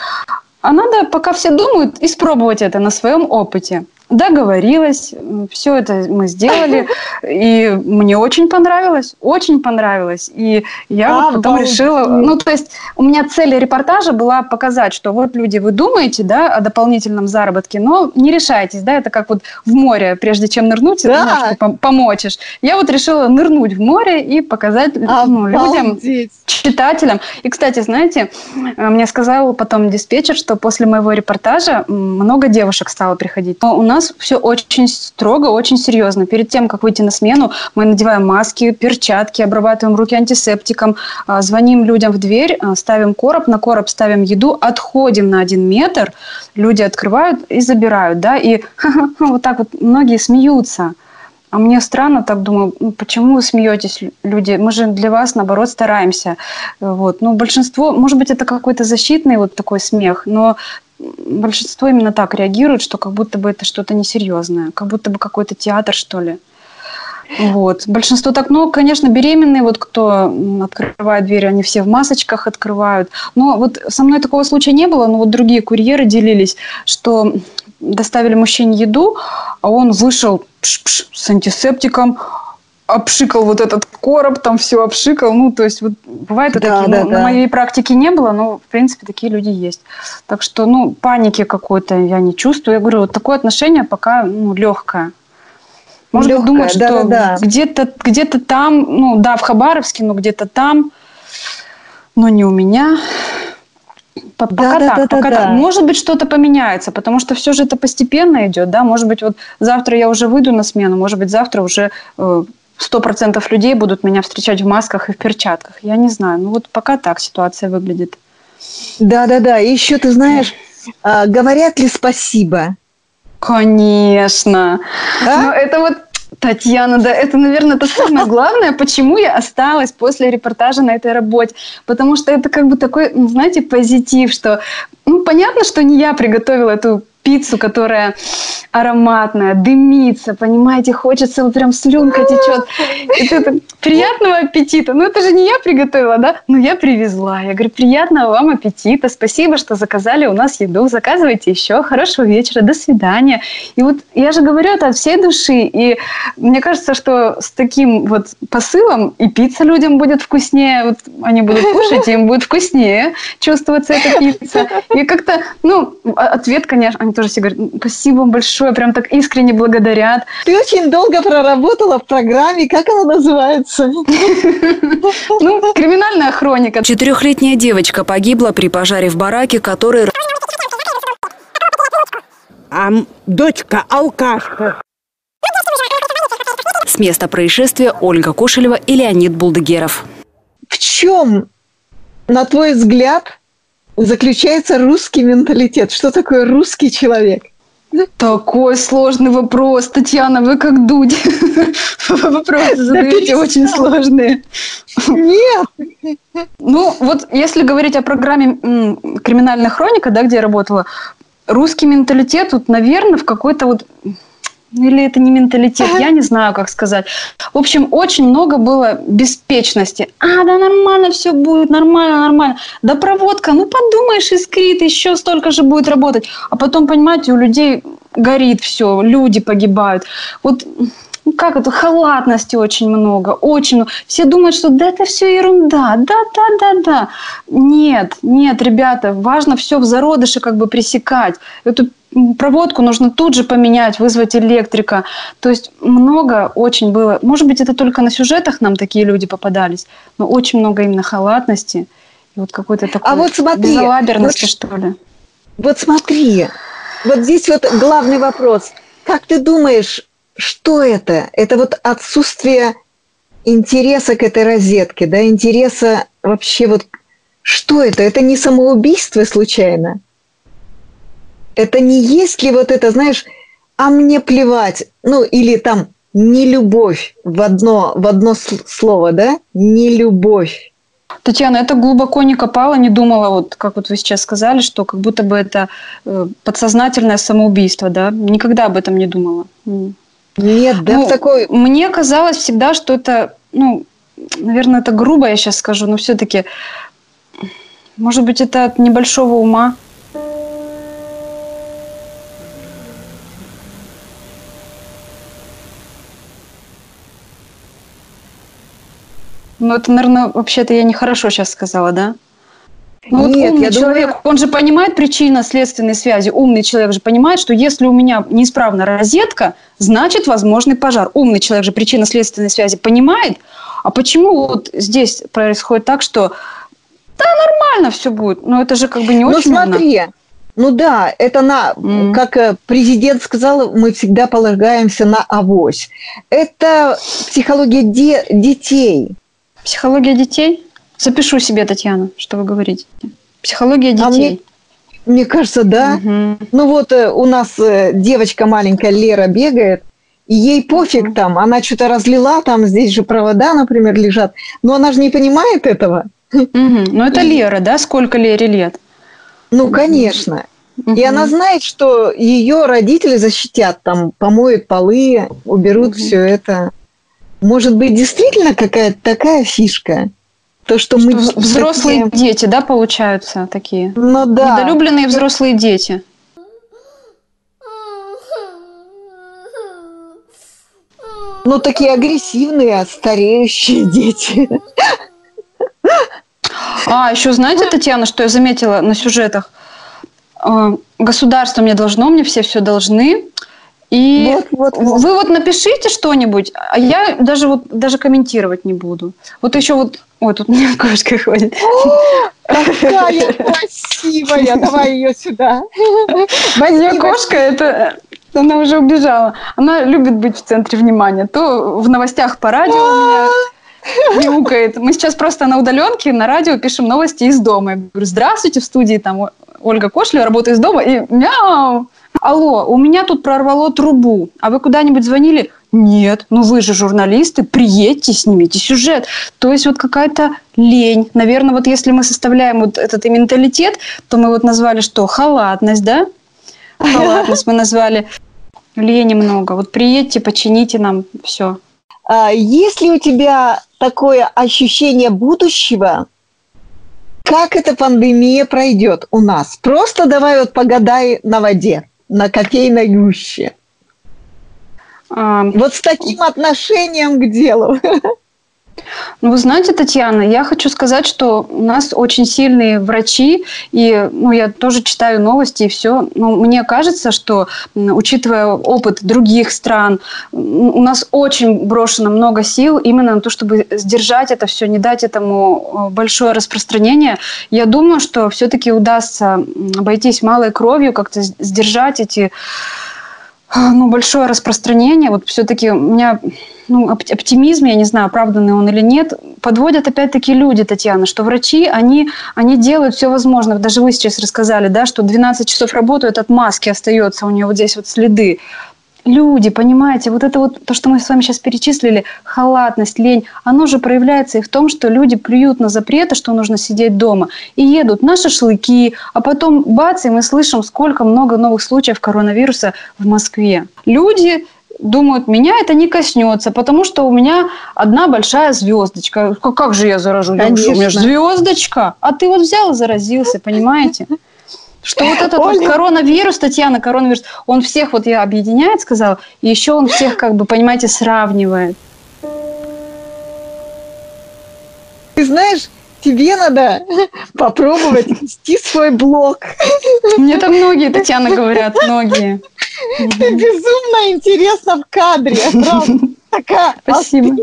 а надо, пока все думают, испробовать это на своем опыте. Договорилась, все это мы сделали, и мне очень понравилось, очень понравилось. И я вот потом решила, ну то есть у меня цель репортажа была показать, что вот люди, вы думаете, да, о дополнительном заработке, но не решайтесь, да, это как вот в море, прежде чем нырнуть, да. ты помочишь. Я вот решила нырнуть в море и показать ну, людям, читателям. И, кстати, знаете, мне сказал потом диспетчер, что после моего репортажа много девушек стало приходить. Но у нас нас все очень строго, очень серьезно. Перед тем, как выйти на смену, мы надеваем маски, перчатки, обрабатываем руки антисептиком, а, звоним людям в дверь, а, ставим короб, на короб ставим еду, отходим на один метр, люди открывают и забирают, да, и вот так вот многие смеются. А мне странно, так думаю, ну, почему вы смеетесь, люди? Мы же для вас, наоборот, стараемся. Вот. Ну, большинство, может быть, это какой-то защитный вот такой смех, но большинство именно так реагирует, что как будто бы это что-то несерьезное, как будто бы какой-то театр, что ли. Вот. Большинство так, ну, конечно, беременные, вот кто открывает двери, они все в масочках открывают. Но вот со мной такого случая не было, но вот другие курьеры делились, что доставили мужчине еду, а он вышел с антисептиком, обшикал вот этот короб, там все обшикал. Ну, то есть, вот бывает да, такие. Да, ну, да. На моей практике не было, но, в принципе, такие люди есть. Так что, ну, паники какой-то я не чувствую. Я говорю, вот такое отношение пока, ну, легкое. Можно Легкое, думать, что да, да. где-то где там, ну, да, в Хабаровске, но где-то там, но не у меня. Пока да, так, да, пока да, так. Да. Может быть, что-то поменяется, потому что все же это постепенно идет, да. Может быть, вот завтра я уже выйду на смену, может быть, завтра уже э, сто процентов людей будут меня встречать в масках и в перчатках. Я не знаю. Ну вот пока так ситуация выглядит. Да, да, да. И еще ты знаешь, а, говорят ли спасибо? Конечно. А? Но это вот Татьяна, да, это, наверное, это самое главное, почему я осталась после репортажа на этой работе. Потому что это как бы такой, ну, знаете, позитив, что, ну, понятно, что не я приготовила эту пиццу, которая ароматная, дымится, понимаете, хочется, вот прям слюнка течет. Это, приятного аппетита. Ну, это же не я приготовила, да? Ну, я привезла. Я говорю, приятного вам аппетита. Спасибо, что заказали у нас еду. Заказывайте еще. Хорошего вечера. До свидания. И вот я же говорю это от всей души. И мне кажется, что с таким вот посылом и пицца людям будет вкуснее. Вот они будут кушать, им будет вкуснее чувствоваться эта пицца. И как-то, ну, ответ, конечно, тоже все говорят, спасибо вам большое, прям так искренне благодарят. Ты очень долго проработала в программе, как она называется? Ну, криминальная хроника. Четырехлетняя девочка погибла при пожаре в бараке, который... А дочка алкашка. С места происшествия Ольга Кошелева и Леонид Булдыгеров. В чем, на твой взгляд, заключается русский менталитет? Что такое русский человек? Такой сложный вопрос, Татьяна, вы как дудь. Вопросы задаете очень сложные. Нет. Ну, вот если говорить о программе «Криминальная хроника», да, где я работала, русский менталитет, вот, наверное, в какой-то вот или это не менталитет, я не знаю, как сказать. В общем, очень много было беспечности. А, да нормально все будет, нормально, нормально. Да проводка, ну подумаешь, искрит, еще столько же будет работать. А потом, понимаете, у людей горит все, люди погибают. Вот ну как это, халатности очень много, очень много. Все думают, что да, это все ерунда, да, да, да, да. Нет, нет, ребята, важно все в зародыше как бы пресекать. Эту проводку нужно тут же поменять, вызвать электрика. То есть много очень было. Может быть, это только на сюжетах нам такие люди попадались, но очень много именно халатности и вот какой-то такой а вот смотри, безалаберности, вот, что ли. Вот смотри, вот здесь вот главный вопрос. Как ты думаешь, что это? Это вот отсутствие интереса к этой розетке, да, интереса вообще вот что это? Это не самоубийство случайно? Это не есть ли вот это, знаешь, а мне плевать, ну или там не любовь в одно, в одно слово, да? Не любовь. Татьяна, это глубоко не копала, не думала, вот как вот вы сейчас сказали, что как будто бы это э, подсознательное самоубийство, да? Никогда об этом не думала. Нет, да, ну, такой... Мне казалось всегда, что это, ну, наверное, это грубо я сейчас скажу, но все-таки может быть, это от небольшого ума? Ну, это, наверное, вообще-то я нехорошо сейчас сказала, да? Ну, Нет, умный я человек, думаю... он же понимает причинно-следственные связи. Умный человек же понимает, что если у меня неисправна розетка, значит возможный пожар. Умный человек же причинно-следственные связи понимает. А почему вот здесь происходит так, что да, нормально все будет. Но это же как бы не ну, очень Ну, смотри, умно. ну да, это на, mm. как э, президент сказал, мы всегда полагаемся на авось. Это психология де- детей. Психология детей? Запишу себе, Татьяна, что вы говорите. Психология детей. А мне, мне кажется, да. Угу. Ну вот э, у нас э, девочка маленькая Лера бегает, и ей пофиг там, она что-то разлила, там здесь же провода, например, лежат, но она же не понимает этого. Угу. Ну, это Лера, да? Сколько Лере лет? Ну, конечно. Угу. И она знает, что ее родители защитят, там, помоют полы, уберут угу. все это. Может быть, действительно какая-то такая фишка? То, что, что мы... Взрослые такие... дети, да, получаются такие? Ну, да. Недолюбленные взрослые дети. Ну, такие агрессивные, стареющие дети. А, еще знаете, Татьяна, что я заметила на сюжетах? А, государство мне должно, мне все все должны. И вот, вот, вот. вы вот напишите что-нибудь, а я даже вот даже комментировать не буду. Вот еще вот, ой, тут у меня кошка ходит. Какая красивая, давай ее сюда. Моя кошка, это она уже убежала. Она любит быть в центре внимания. То в новостях по радио у меня мяукает. Мы сейчас просто на удаленке на радио пишем новости из дома. Я говорю, здравствуйте, в студии там Ольга Кошлева, работает из дома, и мяу. Алло, у меня тут прорвало трубу. А вы куда-нибудь звонили? Нет, ну вы же журналисты, приедьте, снимите сюжет. То есть вот какая-то лень. Наверное, вот если мы составляем вот этот и менталитет, то мы вот назвали что? Халатность, да? Халатность мы назвали. Лени много. Вот приедьте, почините нам все. А, есть ли у тебя такое ощущение будущего, как эта пандемия пройдет у нас? Просто давай вот погадай на воде, на кофейной гуще. А, вот с таким отношением к делу. Ну, вы знаете, Татьяна, я хочу сказать, что у нас очень сильные врачи, и ну, я тоже читаю новости и все. Ну, мне кажется, что, учитывая опыт других стран, у нас очень брошено много сил именно на то, чтобы сдержать это все, не дать этому большое распространение. Я думаю, что все-таки удастся обойтись малой кровью, как-то сдержать эти ну, большое распространение. Вот все-таки у меня ну, оптимизм, я не знаю, оправданный он или нет, подводят опять-таки люди, Татьяна, что врачи, они, они делают все возможное. Даже вы сейчас рассказали, да, что 12 часов работают, от маски остается у нее вот здесь вот следы. Люди, понимаете, вот это вот то, что мы с вами сейчас перечислили, халатность, лень, оно же проявляется и в том, что люди плюют на запреты, что нужно сидеть дома, и едут на шашлыки, а потом бац, и мы слышим, сколько много новых случаев коронавируса в Москве. Люди думают, меня это не коснется, потому что у меня одна большая звездочка. Как же я заражу? Конечно. У меня же звездочка. А ты вот взял и заразился, понимаете? Что вот этот вот коронавирус, Татьяна, коронавирус, он всех вот я объединяет, сказал, и еще он всех, как бы, понимаете, сравнивает. Ты знаешь, тебе надо попробовать вести свой блог. Мне там многие, Татьяна, говорят, многие. Ты безумно интересна в кадре, правда. Такая Спасибо.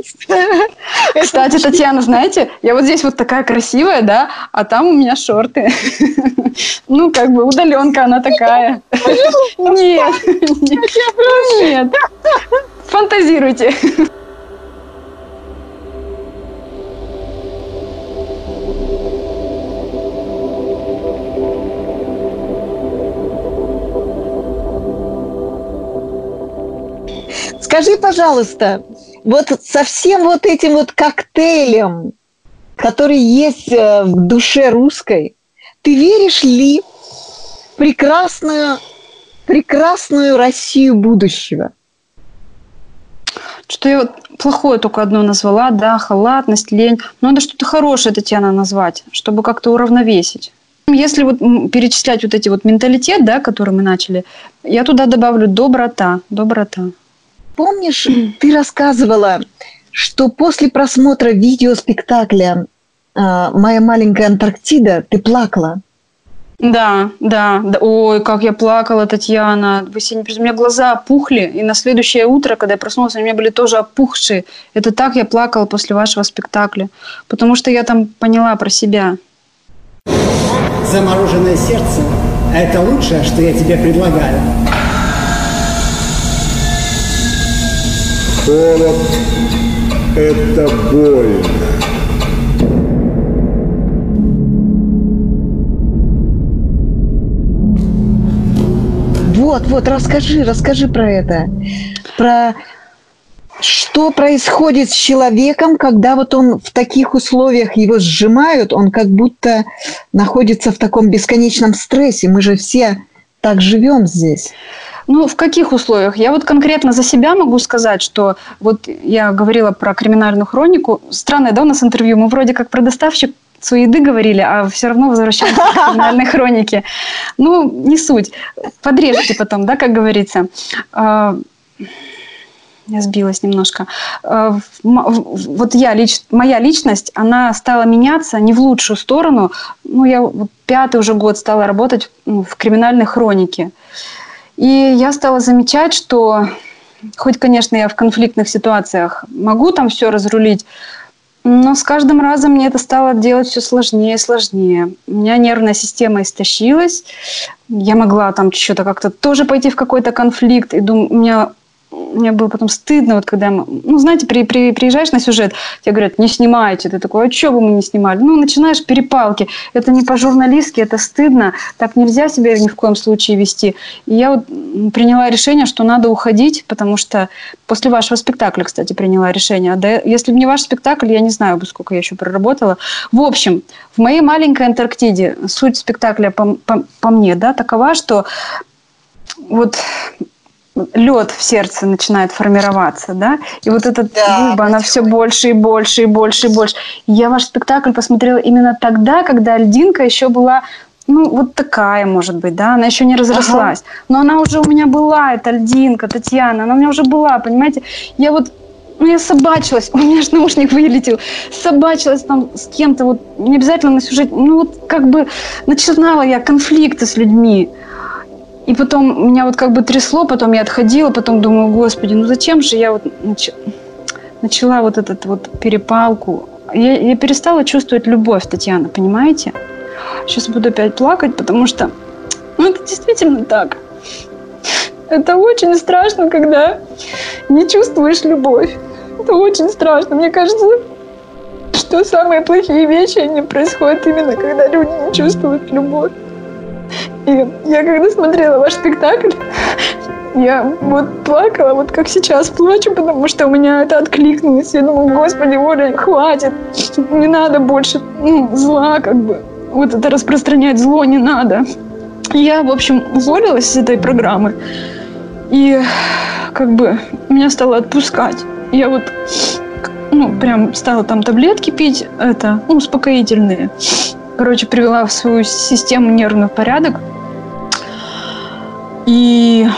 Кстати, Татьяна, знаете, я вот здесь вот такая красивая, да, а там у меня шорты. Ну, как бы удаленка она такая. Нет, нет, фантазируйте. Скажи, пожалуйста, вот со всем вот этим вот коктейлем, который есть э, в душе русской, ты веришь ли в прекрасную, прекрасную Россию будущего? Что я вот плохое только одно назвала, да, халатность, лень. Но надо что-то хорошее, Татьяна, назвать, чтобы как-то уравновесить. Если вот перечислять вот эти вот менталитет, да, который мы начали, я туда добавлю доброта, доброта. Помнишь, ты рассказывала, что после просмотра видеоспектакля э, «Моя маленькая Антарктида» ты плакала? Да, да, да. Ой, как я плакала, Татьяна. Вы себе не У меня глаза опухли, и на следующее утро, когда я проснулась, они у меня были тоже опухшие. Это так я плакала после вашего спектакля. Потому что я там поняла про себя. Замороженное сердце – это лучшее, что я тебе предлагаю. Холод – это больно. Вот, вот, расскажи, расскажи про это. Про что происходит с человеком, когда вот он в таких условиях его сжимают, он как будто находится в таком бесконечном стрессе. Мы же все так живем здесь. Ну, в каких условиях? Я вот конкретно за себя могу сказать, что вот я говорила про криминальную хронику. Странное, да, у нас интервью? Мы вроде как про доставщик еды говорили, а все равно возвращаемся к криминальной хронике. Ну, не суть. Подрежьте потом, да, как говорится. А, я сбилась немножко. А, вот я, моя личность, она стала меняться не в лучшую сторону. Ну, я пятый уже год стала работать ну, в криминальной хронике. И я стала замечать, что хоть, конечно, я в конфликтных ситуациях могу там все разрулить, но с каждым разом мне это стало делать все сложнее и сложнее. У меня нервная система истощилась. Я могла там что-то как-то тоже пойти в какой-то конфликт. И думаю, у меня мне было потом стыдно, вот когда, ну, знаете, при, при, приезжаешь на сюжет, тебе говорят, не снимайте, ты такой, а что бы мы не снимали? Ну, начинаешь перепалки, это не по-журналистски, это стыдно, так нельзя себя ни в коем случае вести. И я вот приняла решение, что надо уходить, потому что после вашего спектакля, кстати, приняла решение. Да, если бы не ваш спектакль, я не знаю бы, сколько я еще проработала. В общем, в моей маленькой Антарктиде суть спектакля по, по, по мне, да, такова, что вот лед в сердце начинает формироваться, да, и вот эта да, глыба, она все больше и больше и больше и больше. Я ваш спектакль посмотрела именно тогда, когда льдинка еще была ну, вот такая, может быть, да, она еще не разрослась. Ага. Но она уже у меня была, эта льдинка, Татьяна, она у меня уже была, понимаете? Я вот, ну, я собачилась, у меня же наушник вылетел, собачилась там с кем-то, вот, не обязательно на сюжет, ну, вот как бы начинала я конфликты с людьми. И потом меня вот как бы трясло, потом я отходила, потом думаю, господи, ну зачем же я вот нач... начала вот этот вот перепалку. Я, я перестала чувствовать любовь, Татьяна, понимаете? Сейчас буду опять плакать, потому что ну, это действительно так. Это очень страшно, когда не чувствуешь любовь. Это очень страшно. Мне кажется, что самые плохие вещи, они происходят именно, когда люди не чувствуют любовь. И я когда смотрела ваш спектакль, я вот плакала, вот как сейчас плачу, потому что у меня это откликнулось. Я думаю, господи, Оля, хватит, не надо больше ну, зла, как бы. Вот это распространять зло не надо. Я, в общем, уволилась с этой программы. И как бы меня стало отпускать. Я вот, ну, прям стала там таблетки пить, это, ну, успокоительные короче, привела в свою систему нервный порядок. И,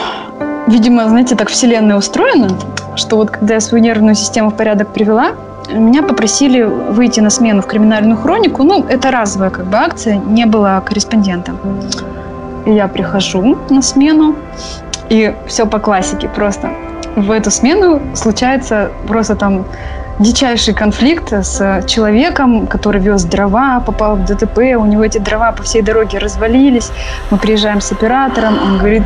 видимо, знаете, так вселенная устроена, что вот когда я свою нервную систему в порядок привела, меня попросили выйти на смену в криминальную хронику. Ну, это разовая как бы акция, не было корреспондента. И я прихожу на смену, и все по классике просто. В эту смену случается просто там дичайший конфликт с человеком, который вез дрова, попал в ДТП, у него эти дрова по всей дороге развалились. Мы приезжаем с оператором, он говорит,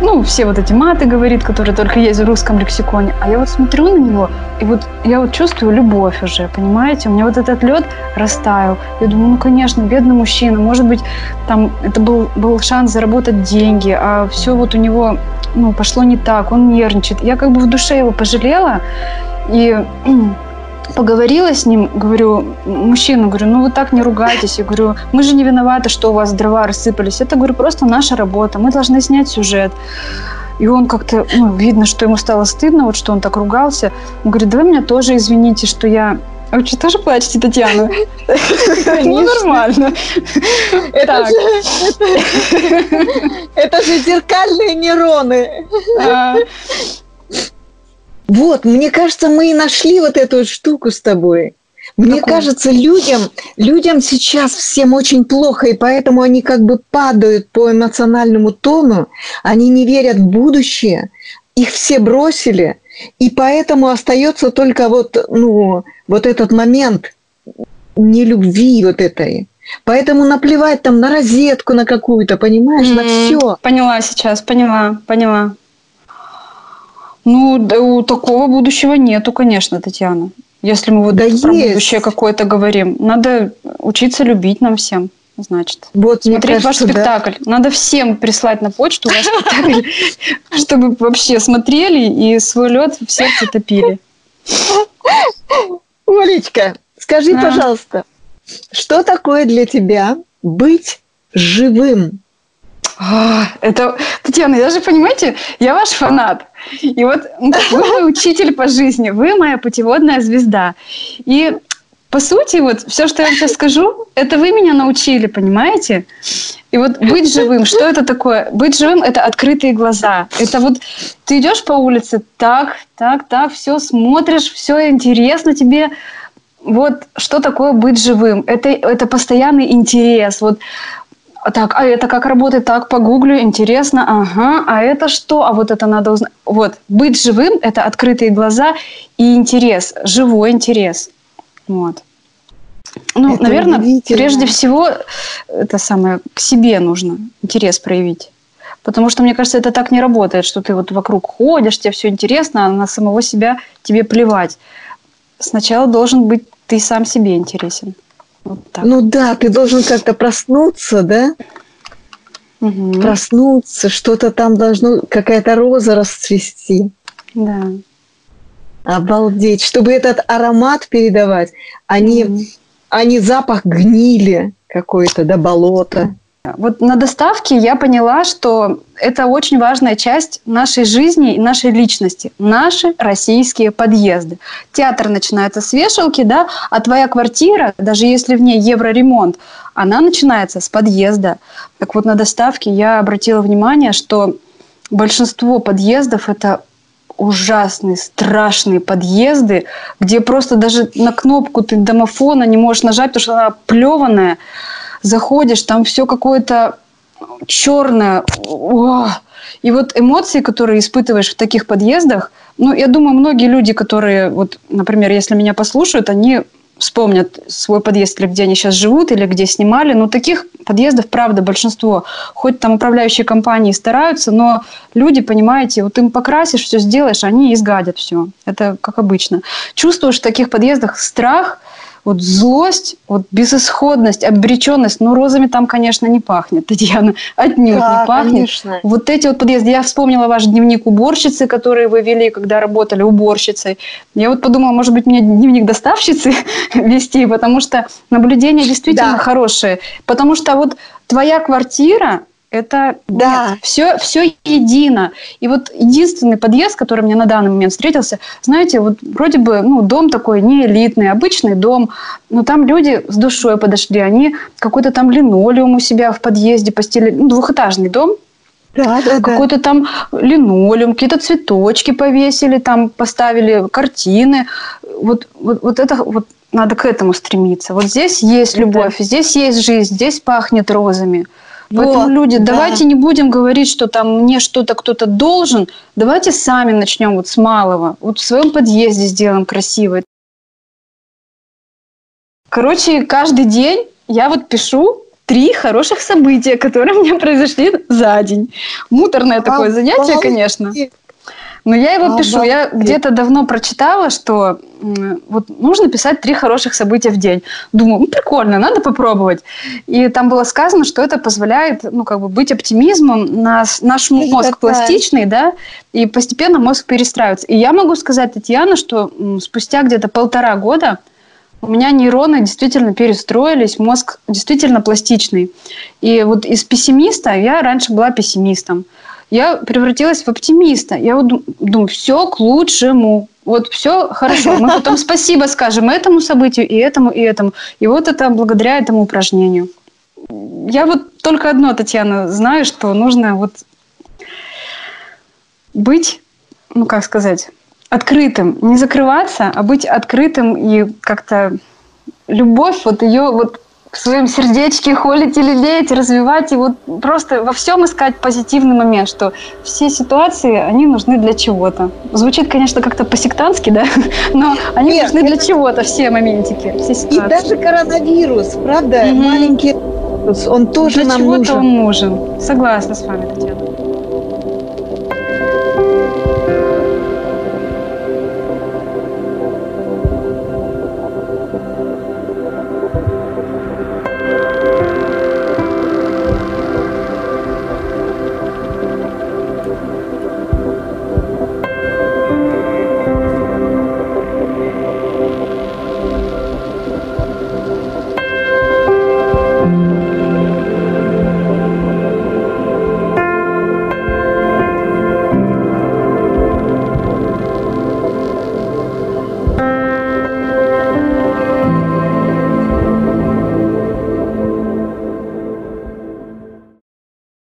ну, все вот эти маты говорит, которые только есть в русском лексиконе. А я вот смотрю на него, и вот я вот чувствую любовь уже, понимаете? У меня вот этот лед растаял. Я думаю, ну, конечно, бедный мужчина, может быть, там это был, был шанс заработать деньги, а все вот у него, ну, пошло не так, он нервничает. Я как бы в душе его пожалела, и поговорила с ним, говорю, мужчина, говорю, ну вы так не ругайтесь. Я говорю, мы же не виноваты, что у вас дрова рассыпались. Это, говорю, просто наша работа. Мы должны снять сюжет. И он как-то, ну, видно, что ему стало стыдно, вот что он так ругался. Он говорит, давай меня тоже извините, что я а вы что, тоже плачете, Татьяна? Ну, нормально. Это же зеркальные нейроны. Вот, мне кажется, мы и нашли вот эту штуку с тобой. Мне Какую? кажется, людям, людям сейчас всем очень плохо, и поэтому они как бы падают по эмоциональному тону, они не верят в будущее, их все бросили, и поэтому остается только вот, ну, вот этот момент нелюбви вот этой. Поэтому наплевать там на розетку на какую-то, понимаешь, mm-hmm. на все. Поняла сейчас, поняла, поняла. Ну, да, у такого будущего нету, конечно, Татьяна. Если мы вот да про есть. будущее какое-то говорим, надо учиться любить нам всем значит. Вот, Смотреть кажется, ваш спектакль. Да. Надо всем прислать на почту ваш спектакль, чтобы вообще смотрели и свой лед в сердце топили. Олечка, скажи, пожалуйста, что такое для тебя быть живым? А, это, Татьяна, я же, понимаете, я ваш фанат. И вот ну, вы мой учитель по жизни, вы моя путеводная звезда. И по сути, вот все, что я вам сейчас скажу, это вы меня научили, понимаете? И вот быть живым, что это такое? Быть живым – это открытые глаза. Это вот ты идешь по улице, так, так, так, все смотришь, все интересно тебе. Вот что такое быть живым? Это, это постоянный интерес. Вот так, а это как работает? Так, погуглю, интересно, ага, а это что? А вот это надо узнать. Вот, быть живым – это открытые глаза и интерес, живой интерес. Вот. Ну, это наверное, прежде всего, это самое, к себе нужно интерес проявить. Потому что, мне кажется, это так не работает, что ты вот вокруг ходишь, тебе все интересно, а на самого себя тебе плевать. Сначала должен быть ты сам себе интересен. Вот ну да, ты должен как-то проснуться, да? Угу. Проснуться, что-то там должно, какая-то роза расцвести. Да. Обалдеть. Чтобы этот аромат передавать, они, mm. они запах гнили какой-то, да, болота. Вот на доставке я поняла, что это очень важная часть нашей жизни и нашей личности. Наши российские подъезды. Театр начинается с вешалки, да, а твоя квартира, даже если в ней евроремонт, она начинается с подъезда. Так вот на доставке я обратила внимание, что большинство подъездов это ужасные, страшные подъезды, где просто даже на кнопку ты домофона не можешь нажать, потому что она плеванная. Заходишь, там все какое-то черное. И вот эмоции, которые испытываешь в таких подъездах, ну, я думаю, многие люди, которые, вот, например, если меня послушают, они вспомнят свой подъезд, или где они сейчас живут, или где снимали. Но таких подъездов, правда, большинство. Хоть там управляющие компании стараются, но люди, понимаете, вот им покрасишь, все сделаешь, они изгадят все. Это как обычно. Чувствуешь в таких подъездах страх – вот злость, вот безысходность, обреченность, ну, розами там, конечно, не пахнет, Татьяна, отнюдь да, не пахнет. Конечно. Вот эти вот подъезды, я вспомнила ваш дневник уборщицы, который вы вели, когда работали уборщицей. Я вот подумала, может быть, мне дневник доставщицы вести, потому что наблюдения действительно да. хорошие. Потому что вот твоя квартира, это да. Нет, все, все едино. И вот единственный подъезд, который мне на данный момент встретился, знаете, вот вроде бы ну, дом такой не элитный, обычный дом, но там люди с душой подошли, они какой-то там линолеум у себя в подъезде постелили, ну, двухэтажный дом, да, да, какой-то да. там линолеум, какие-то цветочки повесили, там поставили картины. Вот, вот, вот это вот надо к этому стремиться. Вот здесь есть любовь, да. здесь есть жизнь, здесь пахнет розами. Поэтому, вот, люди, да. давайте не будем говорить, что там мне что-то кто-то должен. Давайте сами начнем вот с малого. Вот в своем подъезде сделаем красиво. Короче, каждый день я вот пишу три хороших события, которые у меня произошли за день. Муторное такое занятие, конечно. Но я его пишу. Я Обалдеть. где-то давно прочитала, что вот нужно писать три хороших события в день. Думаю, ну, прикольно, надо попробовать. И там было сказано, что это позволяет, ну, как бы быть оптимизмом. Нас, наш мозг такая. пластичный, да, и постепенно мозг перестраивается. И я могу сказать, Татьяна, что спустя где-то полтора года у меня нейроны действительно перестроились, мозг действительно пластичный. И вот из пессимиста я раньше была пессимистом. Я превратилась в оптимиста. Я вот ду- думаю, все к лучшему. Вот все хорошо. Мы потом спасибо скажем этому событию, и этому, и этому. И вот это благодаря этому упражнению. Я вот только одно, Татьяна, знаю, что нужно вот быть, ну как сказать, открытым, не закрываться, а быть открытым и как-то любовь, вот ее вот в своем сердечке холить и лелеять, развивать, и вот просто во всем искать позитивный момент, что все ситуации, они нужны для чего-то. Звучит, конечно, как-то по-сектантски, да, но они Нет, нужны для это- чего-то, все моментики, все И ситуации. даже коронавирус, правда, Мгм. маленький он тоже для нам чего-то нужен. он нужен. Согласна с вами, Татьяна.